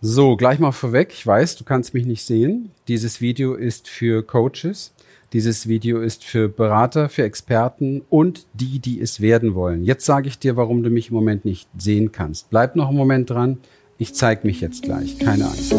So, gleich mal vorweg. Ich weiß, du kannst mich nicht sehen. Dieses Video ist für Coaches. Dieses Video ist für Berater, für Experten und die, die es werden wollen. Jetzt sage ich dir, warum du mich im Moment nicht sehen kannst. Bleib noch einen Moment dran. Ich zeige mich jetzt gleich. Keine Angst.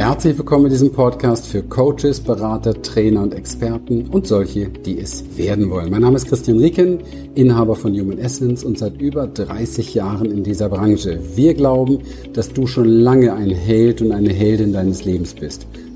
Herzlich willkommen in diesem Podcast für Coaches, Berater, Trainer und Experten und solche, die es werden wollen. Mein Name ist Christian Rieken, Inhaber von Human Essence und seit über 30 Jahren in dieser Branche. Wir glauben, dass du schon lange ein Held und eine Heldin deines Lebens bist,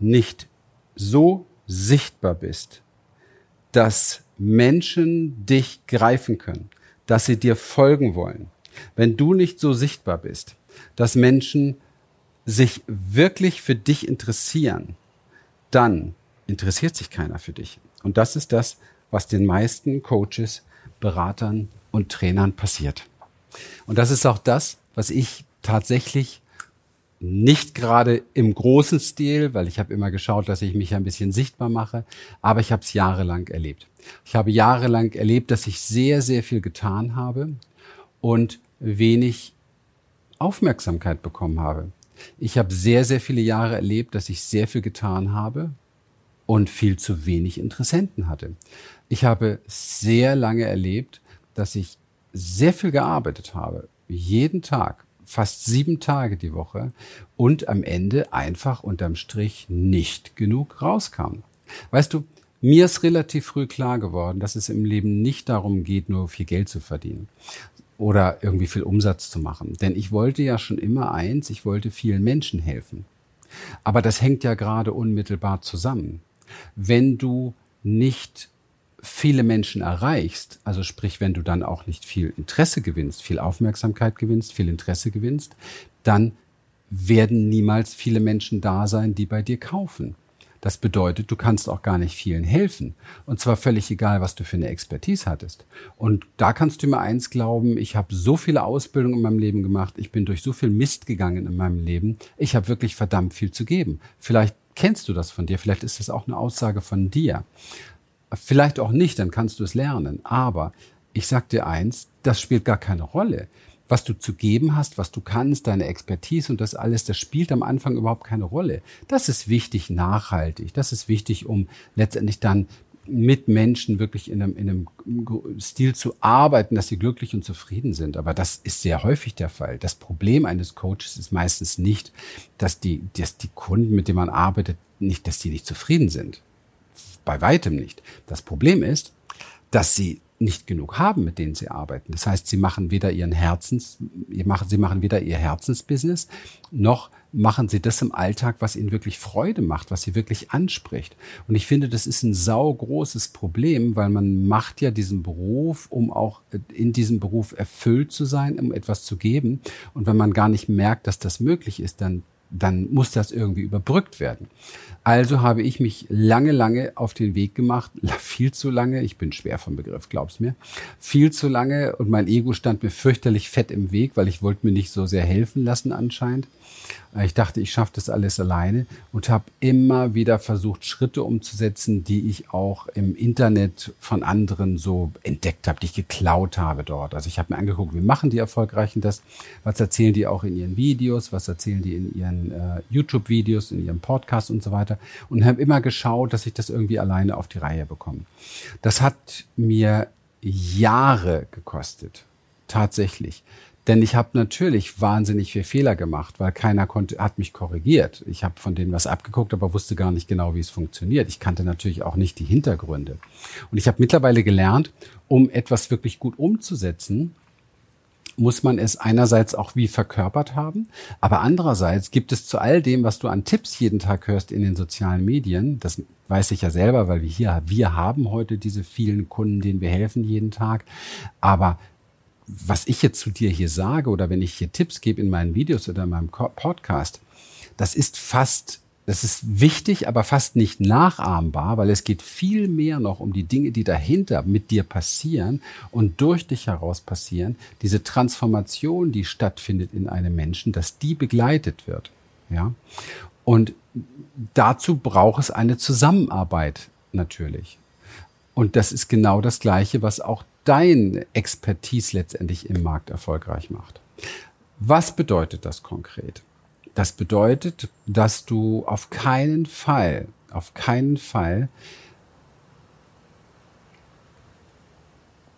nicht so sichtbar bist, dass Menschen dich greifen können, dass sie dir folgen wollen. Wenn du nicht so sichtbar bist, dass Menschen sich wirklich für dich interessieren, dann interessiert sich keiner für dich. Und das ist das, was den meisten Coaches, Beratern und Trainern passiert. Und das ist auch das, was ich tatsächlich nicht gerade im großen Stil, weil ich habe immer geschaut, dass ich mich ein bisschen sichtbar mache, aber ich habe es jahrelang erlebt. Ich habe jahrelang erlebt, dass ich sehr, sehr viel getan habe und wenig Aufmerksamkeit bekommen habe. Ich habe sehr, sehr viele Jahre erlebt, dass ich sehr viel getan habe und viel zu wenig Interessenten hatte. Ich habe sehr lange erlebt, dass ich sehr viel gearbeitet habe, jeden Tag fast sieben Tage die Woche und am Ende einfach unterm Strich nicht genug rauskam. Weißt du, mir ist relativ früh klar geworden, dass es im Leben nicht darum geht, nur viel Geld zu verdienen oder irgendwie viel Umsatz zu machen. Denn ich wollte ja schon immer eins, ich wollte vielen Menschen helfen. Aber das hängt ja gerade unmittelbar zusammen. Wenn du nicht viele Menschen erreichst, also sprich, wenn du dann auch nicht viel Interesse gewinnst, viel Aufmerksamkeit gewinnst, viel Interesse gewinnst, dann werden niemals viele Menschen da sein, die bei dir kaufen. Das bedeutet, du kannst auch gar nicht vielen helfen. Und zwar völlig egal, was du für eine Expertise hattest. Und da kannst du mir eins glauben, ich habe so viele Ausbildungen in meinem Leben gemacht, ich bin durch so viel Mist gegangen in meinem Leben, ich habe wirklich verdammt viel zu geben. Vielleicht kennst du das von dir, vielleicht ist das auch eine Aussage von dir. Vielleicht auch nicht, dann kannst du es lernen. Aber ich sag dir eins, das spielt gar keine Rolle. Was du zu geben hast, was du kannst, deine Expertise und das alles, das spielt am Anfang überhaupt keine Rolle. Das ist wichtig nachhaltig. Das ist wichtig, um letztendlich dann mit Menschen wirklich in einem, in einem Stil zu arbeiten, dass sie glücklich und zufrieden sind. Aber das ist sehr häufig der Fall. Das Problem eines Coaches ist meistens nicht, dass die, dass die Kunden, mit denen man arbeitet, nicht, dass die nicht zufrieden sind bei weitem nicht. Das Problem ist, dass sie nicht genug haben, mit denen sie arbeiten. Das heißt, sie machen weder ihren Herzens, sie machen weder ihr Herzensbusiness, noch machen sie das im Alltag, was ihnen wirklich Freude macht, was sie wirklich anspricht. Und ich finde, das ist ein saugroßes Problem, weil man macht ja diesen Beruf, um auch in diesem Beruf erfüllt zu sein, um etwas zu geben. Und wenn man gar nicht merkt, dass das möglich ist, dann dann muss das irgendwie überbrückt werden. Also habe ich mich lange, lange auf den Weg gemacht, viel zu lange, ich bin schwer vom Begriff, glaub's mir, viel zu lange und mein Ego stand mir fürchterlich fett im Weg, weil ich wollte mir nicht so sehr helfen lassen anscheinend. Äh, ich dachte, ich schaffe das alles alleine und habe immer wieder versucht, Schritte umzusetzen, die ich auch im Internet von anderen so entdeckt habe, die ich geklaut habe dort. Also ich habe mir angeguckt, wie machen die Erfolgreichen das, was erzählen die auch in ihren Videos, was erzählen die in ihren äh, YouTube-Videos, in ihrem Podcast und so weiter und habe immer geschaut, dass ich das irgendwie alleine auf die Reihe bekomme. Das hat mir Jahre gekostet, tatsächlich. Denn ich habe natürlich wahnsinnig viel Fehler gemacht, weil keiner konnte, hat mich korrigiert. Ich habe von denen was abgeguckt, aber wusste gar nicht genau, wie es funktioniert. Ich kannte natürlich auch nicht die Hintergründe. Und ich habe mittlerweile gelernt, um etwas wirklich gut umzusetzen, muss man es einerseits auch wie verkörpert haben, aber andererseits gibt es zu all dem, was du an Tipps jeden Tag hörst in den sozialen Medien, das weiß ich ja selber, weil wir hier, wir haben heute diese vielen Kunden, denen wir helfen jeden Tag, aber was ich jetzt zu dir hier sage oder wenn ich hier Tipps gebe in meinen Videos oder in meinem Podcast, das ist fast, das ist wichtig, aber fast nicht nachahmbar, weil es geht viel mehr noch um die Dinge, die dahinter mit dir passieren und durch dich heraus passieren. Diese Transformation, die stattfindet in einem Menschen, dass die begleitet wird. Ja. Und dazu braucht es eine Zusammenarbeit natürlich. Und das ist genau das Gleiche, was auch dein Expertise letztendlich im Markt erfolgreich macht. Was bedeutet das konkret? Das bedeutet, dass du auf keinen Fall, auf keinen Fall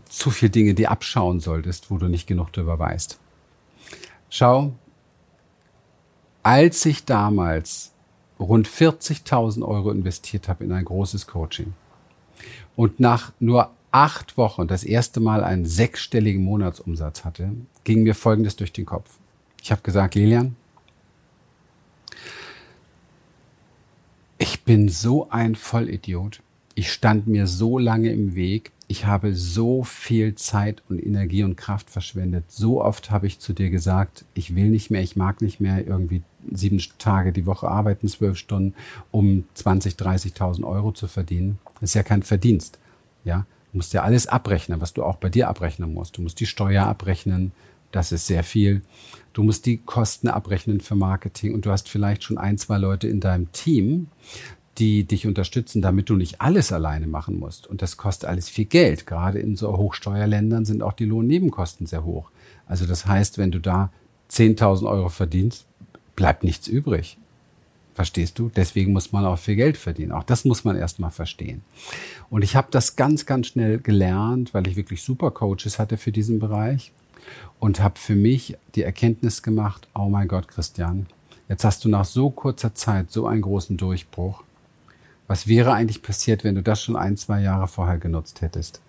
zu viel Dinge dir abschauen solltest, wo du nicht genug darüber weißt. Schau, als ich damals rund 40.000 Euro investiert habe in ein großes Coaching und nach nur acht Wochen das erste Mal einen sechsstelligen Monatsumsatz hatte, ging mir Folgendes durch den Kopf. Ich habe gesagt, Lilian, ich bin so ein Vollidiot. Ich stand mir so lange im Weg. Ich habe so viel Zeit und Energie und Kraft verschwendet. So oft habe ich zu dir gesagt, ich will nicht mehr, ich mag nicht mehr irgendwie sieben Tage die Woche arbeiten, zwölf Stunden, um 20, 30.000 Euro zu verdienen. Das ist ja kein Verdienst. Ja, Du musst ja alles abrechnen, was du auch bei dir abrechnen musst. Du musst die Steuer abrechnen, das ist sehr viel. Du musst die Kosten abrechnen für Marketing und du hast vielleicht schon ein, zwei Leute in deinem Team, die dich unterstützen, damit du nicht alles alleine machen musst. Und das kostet alles viel Geld. Gerade in so Hochsteuerländern sind auch die Lohnnebenkosten sehr hoch. Also das heißt, wenn du da 10.000 Euro verdienst, bleibt nichts übrig. Verstehst du? Deswegen muss man auch viel Geld verdienen. Auch das muss man erstmal verstehen. Und ich habe das ganz, ganz schnell gelernt, weil ich wirklich super Coaches hatte für diesen Bereich und habe für mich die Erkenntnis gemacht, oh mein Gott, Christian, jetzt hast du nach so kurzer Zeit so einen großen Durchbruch. Was wäre eigentlich passiert, wenn du das schon ein, zwei Jahre vorher genutzt hättest?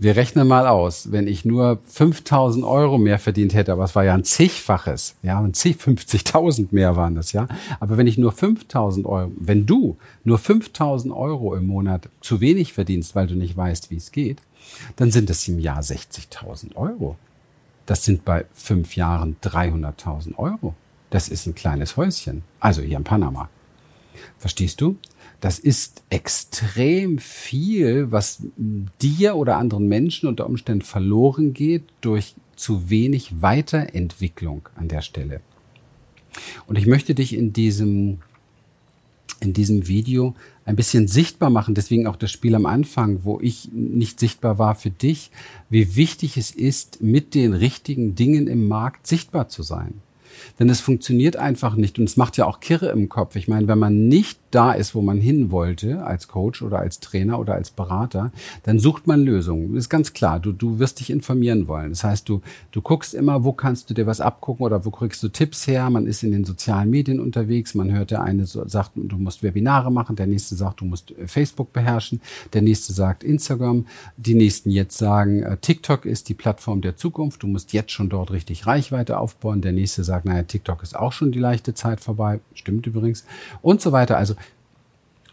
Wir rechnen mal aus, wenn ich nur 5000 Euro mehr verdient hätte, aber es war ja ein zigfaches, ja, ein zig, 50.000 mehr waren das, ja. Aber wenn ich nur 5000 Euro, wenn du nur 5000 Euro im Monat zu wenig verdienst, weil du nicht weißt, wie es geht, dann sind es im Jahr 60.000 Euro. Das sind bei fünf Jahren 300.000 Euro. Das ist ein kleines Häuschen. Also hier in Panama. Verstehst du? Das ist extrem viel, was dir oder anderen Menschen unter Umständen verloren geht durch zu wenig Weiterentwicklung an der Stelle. Und ich möchte dich in diesem, in diesem Video ein bisschen sichtbar machen, deswegen auch das Spiel am Anfang, wo ich nicht sichtbar war für dich, wie wichtig es ist, mit den richtigen Dingen im Markt sichtbar zu sein. Denn es funktioniert einfach nicht und es macht ja auch Kirre im Kopf. Ich meine, wenn man nicht da ist, wo man hin wollte, als Coach oder als Trainer oder als Berater, dann sucht man Lösungen. Das ist ganz klar. Du, du wirst dich informieren wollen. Das heißt, du, du guckst immer, wo kannst du dir was abgucken oder wo kriegst du Tipps her. Man ist in den sozialen Medien unterwegs. Man hört, der eine sagt, du musst Webinare machen. Der nächste sagt, du musst äh, Facebook beherrschen. Der nächste sagt Instagram. Die nächsten jetzt sagen, äh, TikTok ist die Plattform der Zukunft. Du musst jetzt schon dort richtig Reichweite aufbauen. Der nächste sagt, naja, TikTok ist auch schon die leichte Zeit vorbei. Stimmt übrigens. Und so weiter. Also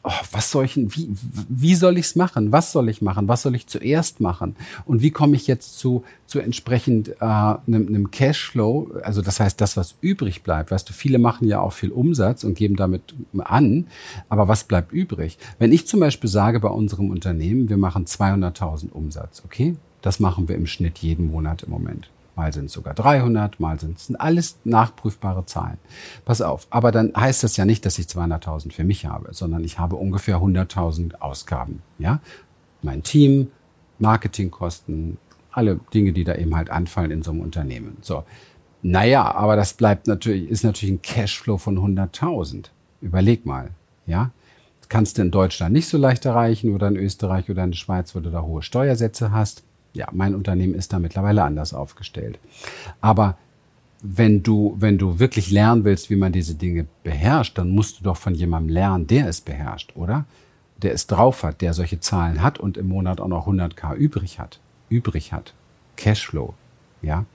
oh, was soll ich, wie, wie soll ich es machen? Was soll ich machen? Was soll ich zuerst machen? Und wie komme ich jetzt zu, zu entsprechend äh, einem, einem Cashflow? Also das heißt, das, was übrig bleibt. Weißt du, viele machen ja auch viel Umsatz und geben damit an. Aber was bleibt übrig? Wenn ich zum Beispiel sage bei unserem Unternehmen, wir machen 200.000 Umsatz, okay? Das machen wir im Schnitt jeden Monat im Moment mal sind es sogar 300, mal sind es alles nachprüfbare Zahlen. Pass auf, aber dann heißt das ja nicht, dass ich 200.000 für mich habe, sondern ich habe ungefähr 100.000 Ausgaben. Ja, mein Team, Marketingkosten, alle Dinge, die da eben halt anfallen in so einem Unternehmen. So, naja, aber das bleibt natürlich, ist natürlich ein Cashflow von 100.000. Überleg mal, ja. Kannst du in Deutschland nicht so leicht erreichen oder in Österreich oder in der Schweiz, wo du da hohe Steuersätze hast ja, mein Unternehmen ist da mittlerweile anders aufgestellt. Aber wenn du, wenn du wirklich lernen willst, wie man diese Dinge beherrscht, dann musst du doch von jemandem lernen, der es beherrscht, oder? Der es drauf hat, der solche Zahlen hat und im Monat auch noch 100k übrig hat, übrig hat. Cashflow, ja?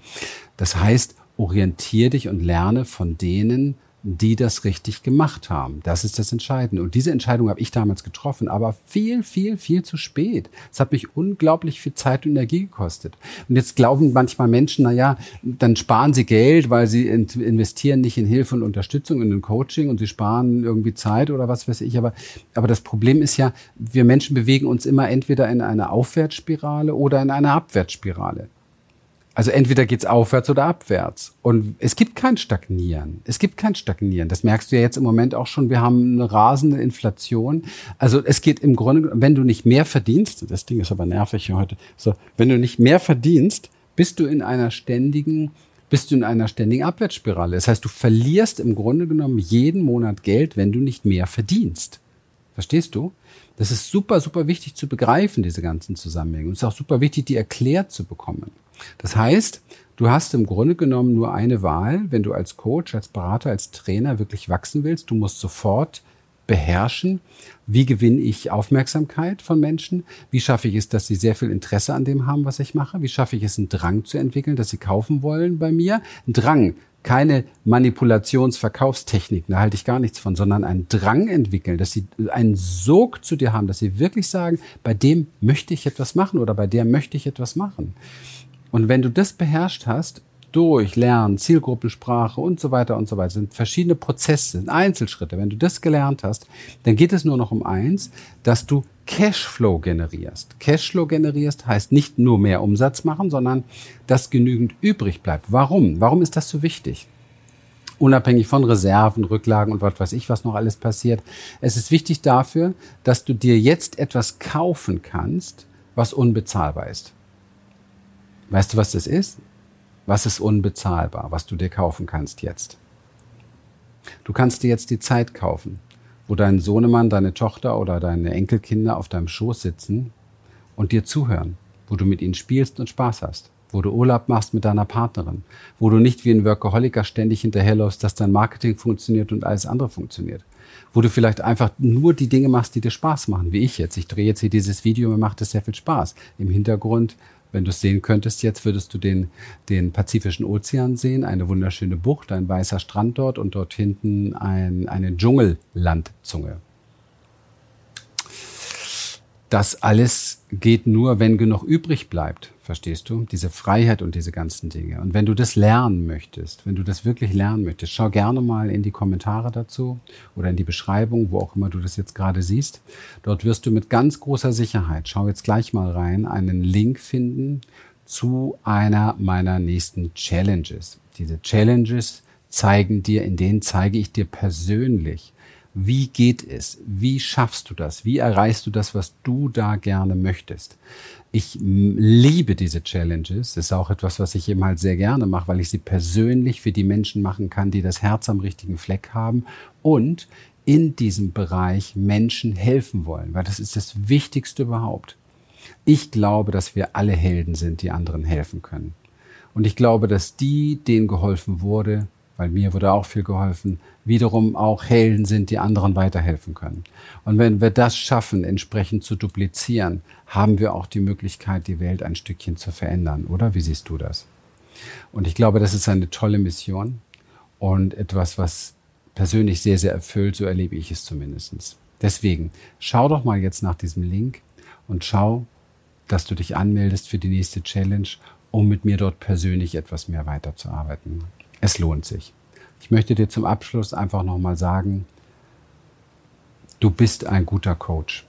Das heißt, orientier dich und lerne von denen, die das richtig gemacht haben. Das ist das Entscheidende. Und diese Entscheidung habe ich damals getroffen, aber viel, viel, viel zu spät. Es hat mich unglaublich viel Zeit und Energie gekostet. Und jetzt glauben manchmal Menschen, na ja, dann sparen sie Geld, weil sie investieren nicht in Hilfe und Unterstützung, in den Coaching und sie sparen irgendwie Zeit oder was weiß ich. Aber, aber das Problem ist ja, wir Menschen bewegen uns immer entweder in eine Aufwärtsspirale oder in eine Abwärtsspirale. Also entweder geht's aufwärts oder abwärts. Und es gibt kein Stagnieren. Es gibt kein Stagnieren. Das merkst du ja jetzt im Moment auch schon. Wir haben eine rasende Inflation. Also es geht im Grunde, wenn du nicht mehr verdienst, das Ding ist aber nervig hier heute, so, wenn du nicht mehr verdienst, bist du in einer ständigen, bist du in einer ständigen Abwärtsspirale. Das heißt, du verlierst im Grunde genommen jeden Monat Geld, wenn du nicht mehr verdienst. Verstehst du? Das ist super, super wichtig zu begreifen, diese ganzen Zusammenhänge. Und es ist auch super wichtig, die erklärt zu bekommen. Das heißt, du hast im Grunde genommen nur eine Wahl, wenn du als Coach, als Berater, als Trainer wirklich wachsen willst. Du musst sofort beherrschen, wie gewinne ich Aufmerksamkeit von Menschen, wie schaffe ich es, dass sie sehr viel Interesse an dem haben, was ich mache, wie schaffe ich es, einen Drang zu entwickeln, dass sie kaufen wollen bei mir. Ein Drang, keine Manipulationsverkaufstechnik, da halte ich gar nichts von, sondern einen Drang entwickeln, dass sie einen Sog zu dir haben, dass sie wirklich sagen, bei dem möchte ich etwas machen oder bei der möchte ich etwas machen. Und wenn du das beherrscht hast, durch Lernen, Zielgruppensprache und so weiter und so weiter, sind verschiedene Prozesse, sind Einzelschritte. Wenn du das gelernt hast, dann geht es nur noch um eins, dass du Cashflow generierst. Cashflow generierst heißt nicht nur mehr Umsatz machen, sondern dass genügend übrig bleibt. Warum? Warum ist das so wichtig? Unabhängig von Reserven, Rücklagen und was weiß ich, was noch alles passiert. Es ist wichtig dafür, dass du dir jetzt etwas kaufen kannst, was unbezahlbar ist. Weißt du, was das ist? Was ist unbezahlbar, was du dir kaufen kannst jetzt? Du kannst dir jetzt die Zeit kaufen, wo dein Sohnemann, deine Tochter oder deine Enkelkinder auf deinem Schoß sitzen und dir zuhören, wo du mit ihnen spielst und Spaß hast, wo du Urlaub machst mit deiner Partnerin, wo du nicht wie ein Workaholiker ständig hinterherläufst, dass dein Marketing funktioniert und alles andere funktioniert, wo du vielleicht einfach nur die Dinge machst, die dir Spaß machen, wie ich jetzt. Ich drehe jetzt hier dieses Video, mir macht es sehr viel Spaß. Im Hintergrund wenn du es sehen könntest jetzt, würdest du den, den Pazifischen Ozean sehen, eine wunderschöne Bucht, ein weißer Strand dort und dort hinten ein, eine Dschungellandzunge. Das alles geht nur, wenn genug übrig bleibt, verstehst du? Diese Freiheit und diese ganzen Dinge. Und wenn du das lernen möchtest, wenn du das wirklich lernen möchtest, schau gerne mal in die Kommentare dazu oder in die Beschreibung, wo auch immer du das jetzt gerade siehst. Dort wirst du mit ganz großer Sicherheit, schau jetzt gleich mal rein, einen Link finden zu einer meiner nächsten Challenges. Diese Challenges zeigen dir, in denen zeige ich dir persönlich, wie geht es? Wie schaffst du das? Wie erreichst du das, was du da gerne möchtest? Ich liebe diese Challenges. Das ist auch etwas, was ich eben halt sehr gerne mache, weil ich sie persönlich für die Menschen machen kann, die das Herz am richtigen Fleck haben und in diesem Bereich Menschen helfen wollen, weil das ist das Wichtigste überhaupt. Ich glaube, dass wir alle Helden sind, die anderen helfen können. Und ich glaube, dass die, denen geholfen wurde, weil mir wurde auch viel geholfen, wiederum auch Helden sind, die anderen weiterhelfen können. Und wenn wir das schaffen, entsprechend zu duplizieren, haben wir auch die Möglichkeit, die Welt ein Stückchen zu verändern, oder? Wie siehst du das? Und ich glaube, das ist eine tolle Mission und etwas, was persönlich sehr, sehr erfüllt, so erlebe ich es zumindest. Deswegen, schau doch mal jetzt nach diesem Link und schau, dass du dich anmeldest für die nächste Challenge, um mit mir dort persönlich etwas mehr weiterzuarbeiten. Es lohnt sich. Ich möchte dir zum Abschluss einfach nochmal sagen, du bist ein guter Coach.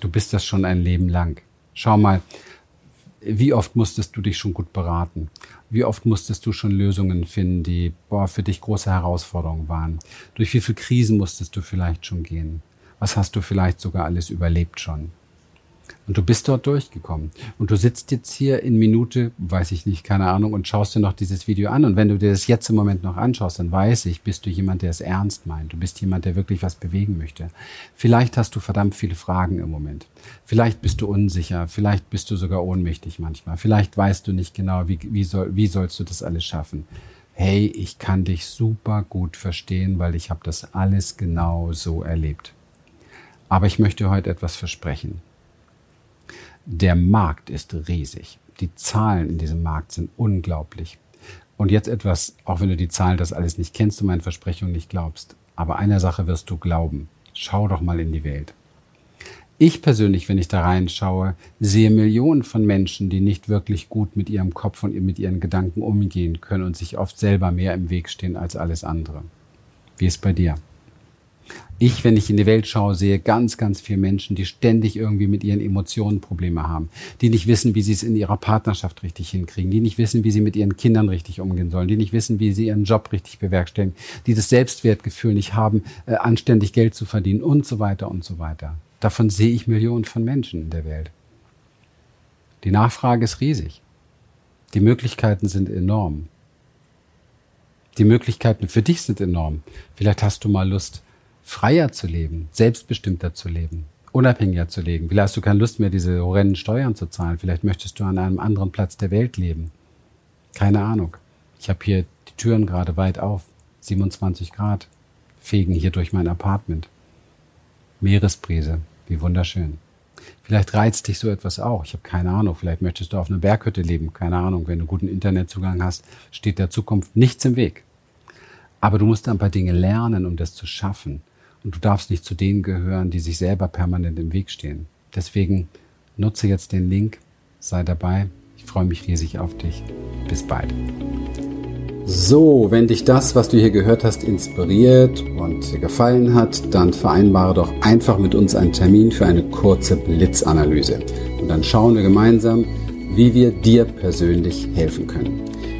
Du bist das schon ein Leben lang. Schau mal, wie oft musstest du dich schon gut beraten? Wie oft musstest du schon Lösungen finden, die boah, für dich große Herausforderungen waren? Durch wie viele Krisen musstest du vielleicht schon gehen? Was hast du vielleicht sogar alles überlebt schon? Und du bist dort durchgekommen. Und du sitzt jetzt hier in Minute, weiß ich nicht, keine Ahnung, und schaust dir noch dieses Video an. Und wenn du dir das jetzt im Moment noch anschaust, dann weiß ich, bist du jemand, der es ernst meint. Du bist jemand, der wirklich was bewegen möchte. Vielleicht hast du verdammt viele Fragen im Moment. Vielleicht bist du unsicher. Vielleicht bist du sogar ohnmächtig manchmal. Vielleicht weißt du nicht genau, wie, wie, soll, wie sollst du das alles schaffen. Hey, ich kann dich super gut verstehen, weil ich habe das alles genau so erlebt. Aber ich möchte heute etwas versprechen. Der Markt ist riesig. Die Zahlen in diesem Markt sind unglaublich. Und jetzt etwas, auch wenn du die Zahlen das alles nicht kennst und meinen Versprechungen nicht glaubst. Aber einer Sache wirst du glauben. Schau doch mal in die Welt. Ich persönlich, wenn ich da reinschaue, sehe Millionen von Menschen, die nicht wirklich gut mit ihrem Kopf und mit ihren Gedanken umgehen können und sich oft selber mehr im Weg stehen als alles andere. Wie ist bei dir? Ich, wenn ich in die Welt schaue, sehe ganz, ganz viele Menschen, die ständig irgendwie mit ihren Emotionen Probleme haben, die nicht wissen, wie sie es in ihrer Partnerschaft richtig hinkriegen, die nicht wissen, wie sie mit ihren Kindern richtig umgehen sollen, die nicht wissen, wie sie ihren Job richtig bewerkstelligen, die das Selbstwertgefühl nicht haben, äh, anständig Geld zu verdienen und so weiter und so weiter. Davon sehe ich Millionen von Menschen in der Welt. Die Nachfrage ist riesig. Die Möglichkeiten sind enorm. Die Möglichkeiten für dich sind enorm. Vielleicht hast du mal Lust, freier zu leben, selbstbestimmter zu leben, unabhängiger zu leben. Vielleicht hast du keine Lust mehr, diese horrenden Steuern zu zahlen. Vielleicht möchtest du an einem anderen Platz der Welt leben. Keine Ahnung. Ich habe hier die Türen gerade weit auf. 27 Grad fegen hier durch mein Apartment. Meeresbrise, wie wunderschön. Vielleicht reizt dich so etwas auch. Ich habe keine Ahnung. Vielleicht möchtest du auf einer Berghütte leben. Keine Ahnung. Wenn du guten Internetzugang hast, steht der Zukunft nichts im Weg. Aber du musst ein paar Dinge lernen, um das zu schaffen. Und du darfst nicht zu denen gehören, die sich selber permanent im Weg stehen. Deswegen nutze jetzt den Link, sei dabei. Ich freue mich riesig auf dich. Bis bald. So, wenn dich das, was du hier gehört hast, inspiriert und gefallen hat, dann vereinbare doch einfach mit uns einen Termin für eine kurze Blitzanalyse. Und dann schauen wir gemeinsam, wie wir dir persönlich helfen können.